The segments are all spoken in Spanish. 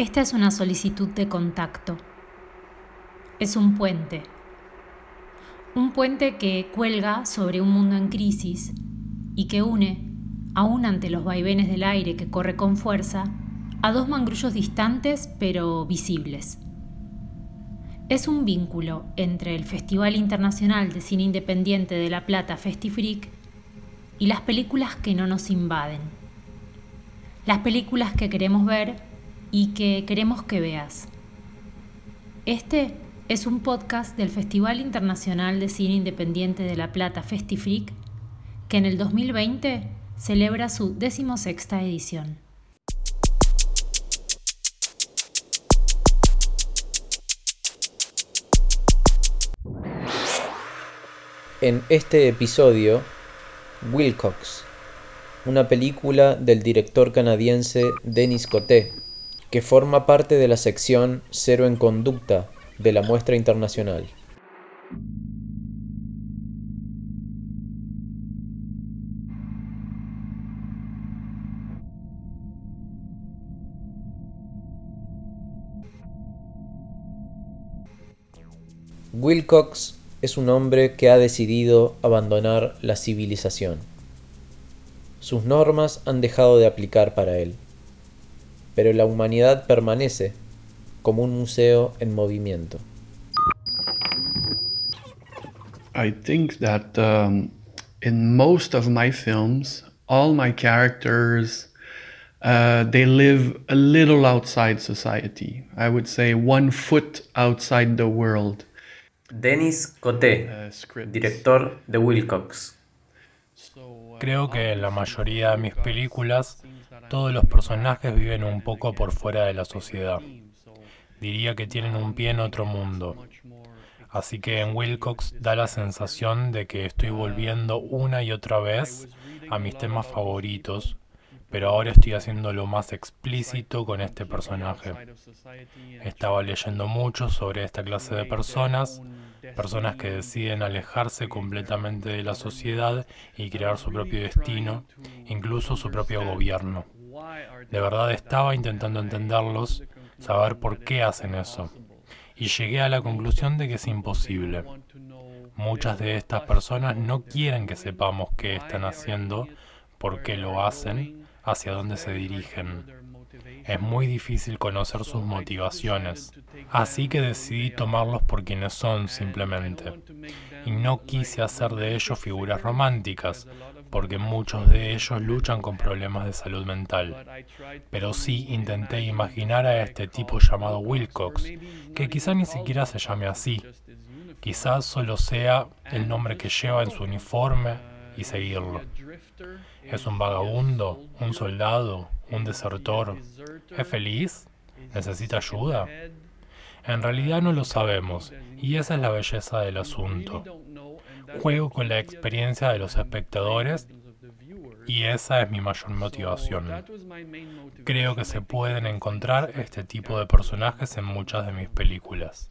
Esta es una solicitud de contacto. Es un puente. Un puente que cuelga sobre un mundo en crisis y que une, aún ante los vaivenes del aire que corre con fuerza, a dos mangrullos distantes pero visibles. Es un vínculo entre el Festival Internacional de Cine Independiente de La Plata Festifreak y las películas que no nos invaden. Las películas que queremos ver y que queremos que veas. Este es un podcast del Festival Internacional de Cine Independiente de La Plata Festifreak que en el 2020 celebra su decimosexta edición. En este episodio, Wilcox, una película del director canadiense Denis Coté, que forma parte de la sección Cero en Conducta de la muestra internacional. Wilcox es un hombre que ha decidido abandonar la civilización. Sus normas han dejado de aplicar para él pero la humanidad permanece como un museo en movimiento. I think that um, in most of my films, all my characters uh, they live a little outside society. I would say one foot outside the world. Denis Coté, uh, director de Wilcox. Creo que en la mayoría de mis películas todos los personajes viven un poco por fuera de la sociedad. Diría que tienen un pie en otro mundo. Así que en Wilcox da la sensación de que estoy volviendo una y otra vez a mis temas favoritos, pero ahora estoy haciéndolo más explícito con este personaje. Estaba leyendo mucho sobre esta clase de personas, personas que deciden alejarse completamente de la sociedad y crear su propio destino, incluso su propio gobierno. De verdad estaba intentando entenderlos, saber por qué hacen eso. Y llegué a la conclusión de que es imposible. Muchas de estas personas no quieren que sepamos qué están haciendo, por qué lo hacen, hacia dónde se dirigen. Es muy difícil conocer sus motivaciones, así que decidí tomarlos por quienes son simplemente. Y no quise hacer de ellos figuras románticas, porque muchos de ellos luchan con problemas de salud mental. Pero sí intenté imaginar a este tipo llamado Wilcox, que quizá ni siquiera se llame así. Quizás solo sea el nombre que lleva en su uniforme y seguirlo. ¿Es un vagabundo? ¿Un soldado? ¿Un desertor? ¿Es feliz? ¿Necesita ayuda? En realidad no lo sabemos, y esa es la belleza del asunto. Juego con la experiencia de los espectadores y esa es mi mayor motivación. Creo que se pueden encontrar este tipo de personajes en muchas de mis películas.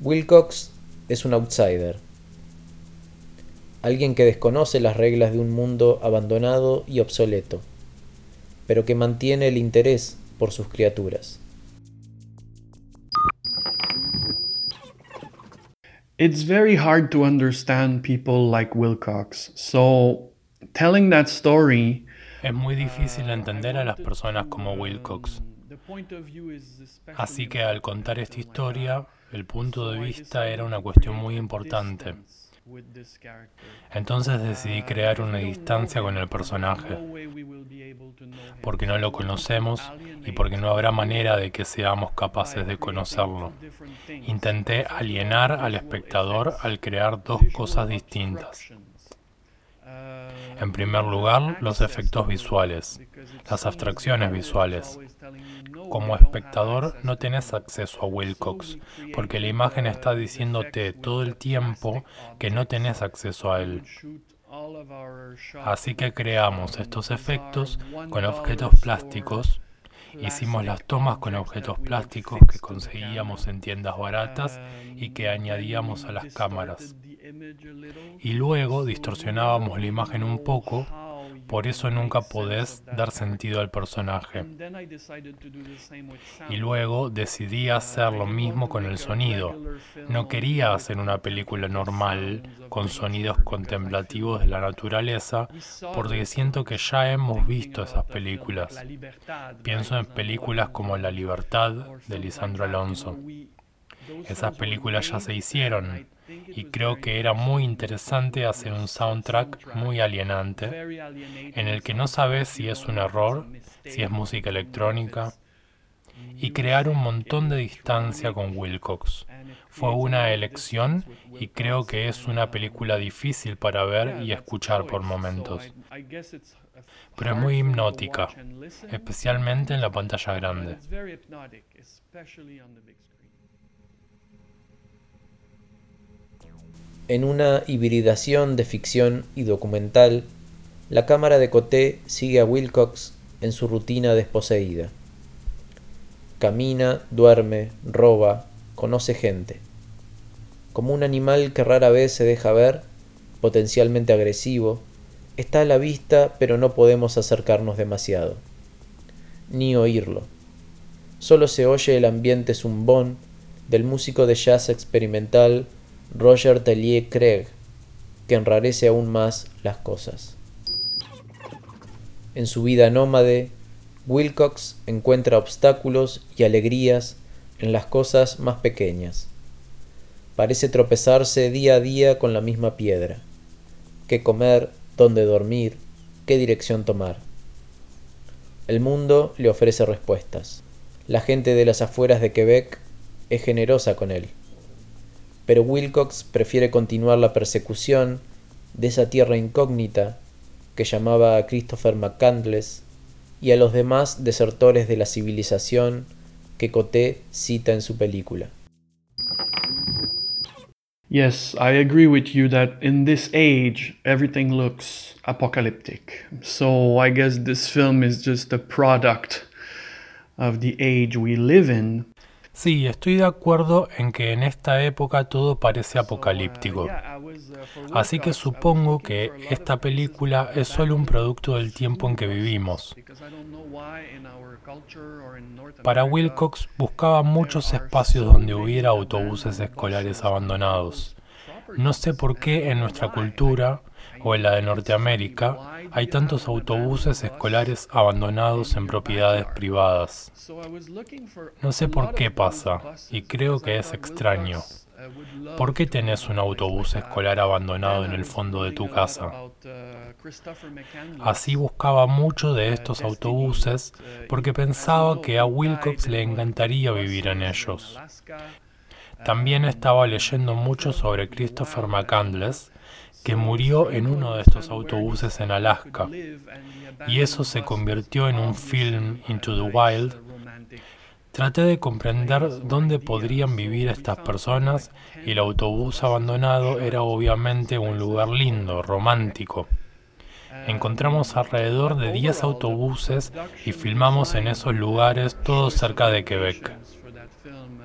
Wilcox es un outsider, alguien que desconoce las reglas de un mundo abandonado y obsoleto, pero que mantiene el interés por sus criaturas. It's very hard to understand people like Wilcox, so telling that story es muy difícil entender a las personas como Wilcox. Así que al contar esta historia, el punto de vista era una cuestión muy importante. Entonces decidí crear una distancia con el personaje, porque no lo conocemos y porque no habrá manera de que seamos capaces de conocerlo. Intenté alienar al espectador al crear dos cosas distintas. En primer lugar, los efectos visuales, las abstracciones visuales. Como espectador no tenés acceso a Wilcox, porque la imagen está diciéndote todo el tiempo que no tenés acceso a él. Así que creamos estos efectos con objetos plásticos. Hicimos las tomas con objetos plásticos que conseguíamos en tiendas baratas y que añadíamos a las cámaras. Y luego distorsionábamos la imagen un poco por eso nunca podés dar sentido al personaje. Y luego decidí hacer lo mismo con el sonido. No quería hacer una película normal con sonidos contemplativos de la naturaleza porque siento que ya hemos visto esas películas. Pienso en películas como La Libertad de Lisandro Alonso. Esas películas ya se hicieron y creo que era muy interesante hacer un soundtrack muy alienante en el que no sabes si es un error, si es música electrónica y crear un montón de distancia con Wilcox. Fue una elección y creo que es una película difícil para ver y escuchar por momentos. Pero es muy hipnótica, especialmente en la pantalla grande. En una hibridación de ficción y documental, la cámara de Coté sigue a Wilcox en su rutina desposeída. Camina, duerme, roba, conoce gente. Como un animal que rara vez se deja ver, potencialmente agresivo, está a la vista pero no podemos acercarnos demasiado, ni oírlo. Solo se oye el ambiente zumbón del músico de jazz experimental Roger Tellier Craig, que enrarece aún más las cosas. En su vida nómade, Wilcox encuentra obstáculos y alegrías en las cosas más pequeñas. Parece tropezarse día a día con la misma piedra. ¿Qué comer? ¿Dónde dormir? ¿Qué dirección tomar? El mundo le ofrece respuestas. La gente de las afueras de Quebec es generosa con él pero Wilcox prefiere continuar la persecución de esa tierra incógnita que llamaba a Christopher McCandless y a los demás desertores de la civilización que Coté cita en su película. Yes, I agree with you that in this age everything looks apocalyptic. So I guess this film is just a product of the age we live in. Sí, estoy de acuerdo en que en esta época todo parece apocalíptico. Así que supongo que esta película es solo un producto del tiempo en que vivimos. Para Wilcox buscaba muchos espacios donde hubiera autobuses escolares abandonados. No sé por qué en nuestra cultura o en la de Norteamérica hay tantos autobuses escolares abandonados en propiedades privadas. No sé por qué pasa y creo que es extraño. ¿Por qué tenés un autobús escolar abandonado en el fondo de tu casa? Así buscaba mucho de estos autobuses porque pensaba que a Wilcox le encantaría vivir en ellos. También estaba leyendo mucho sobre Christopher McCandless, que murió en uno de estos autobuses en Alaska, y eso se convirtió en un film Into the Wild. Traté de comprender dónde podrían vivir estas personas y el autobús abandonado era obviamente un lugar lindo, romántico. Encontramos alrededor de 10 autobuses y filmamos en esos lugares todos cerca de Quebec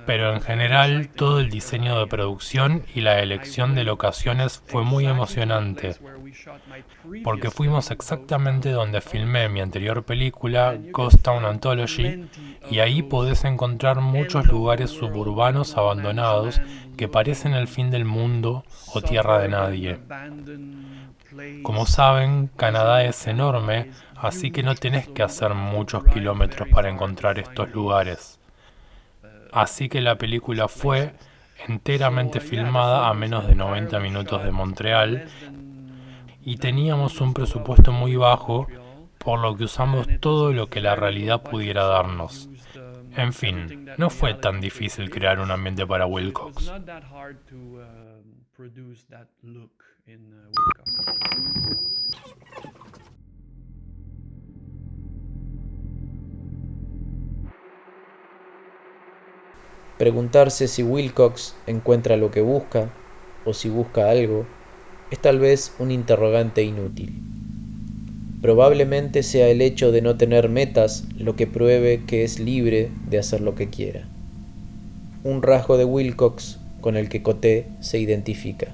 pero en general todo el diseño de producción y la elección de locaciones fue muy emocionante, porque fuimos exactamente donde filmé mi anterior película, Ghost Town Anthology, y ahí podés encontrar muchos lugares suburbanos abandonados que parecen el fin del mundo o tierra de nadie. Como saben, Canadá es enorme, así que no tenés que hacer muchos kilómetros para encontrar estos lugares. Así que la película fue enteramente filmada a menos de 90 minutos de Montreal y teníamos un presupuesto muy bajo, por lo que usamos todo lo que la realidad pudiera darnos. En fin, no fue tan difícil crear un ambiente para Wilcox. Preguntarse si Wilcox encuentra lo que busca o si busca algo es tal vez un interrogante inútil. Probablemente sea el hecho de no tener metas lo que pruebe que es libre de hacer lo que quiera. Un rasgo de Wilcox con el que Coté se identifica.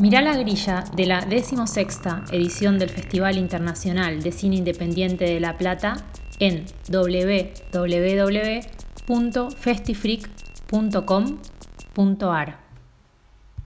Mirá la grilla de la 16 edición del Festival Internacional de Cine Independiente de La Plata en www.festifreak.com.ar.